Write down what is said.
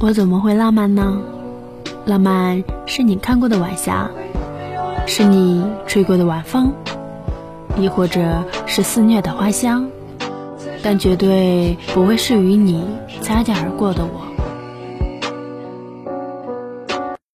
我怎么会浪漫呢？浪漫是你看过的晚霞是你吹过的晚风亦或者是肆虐的花香但绝对不会是与你擦肩而过的我。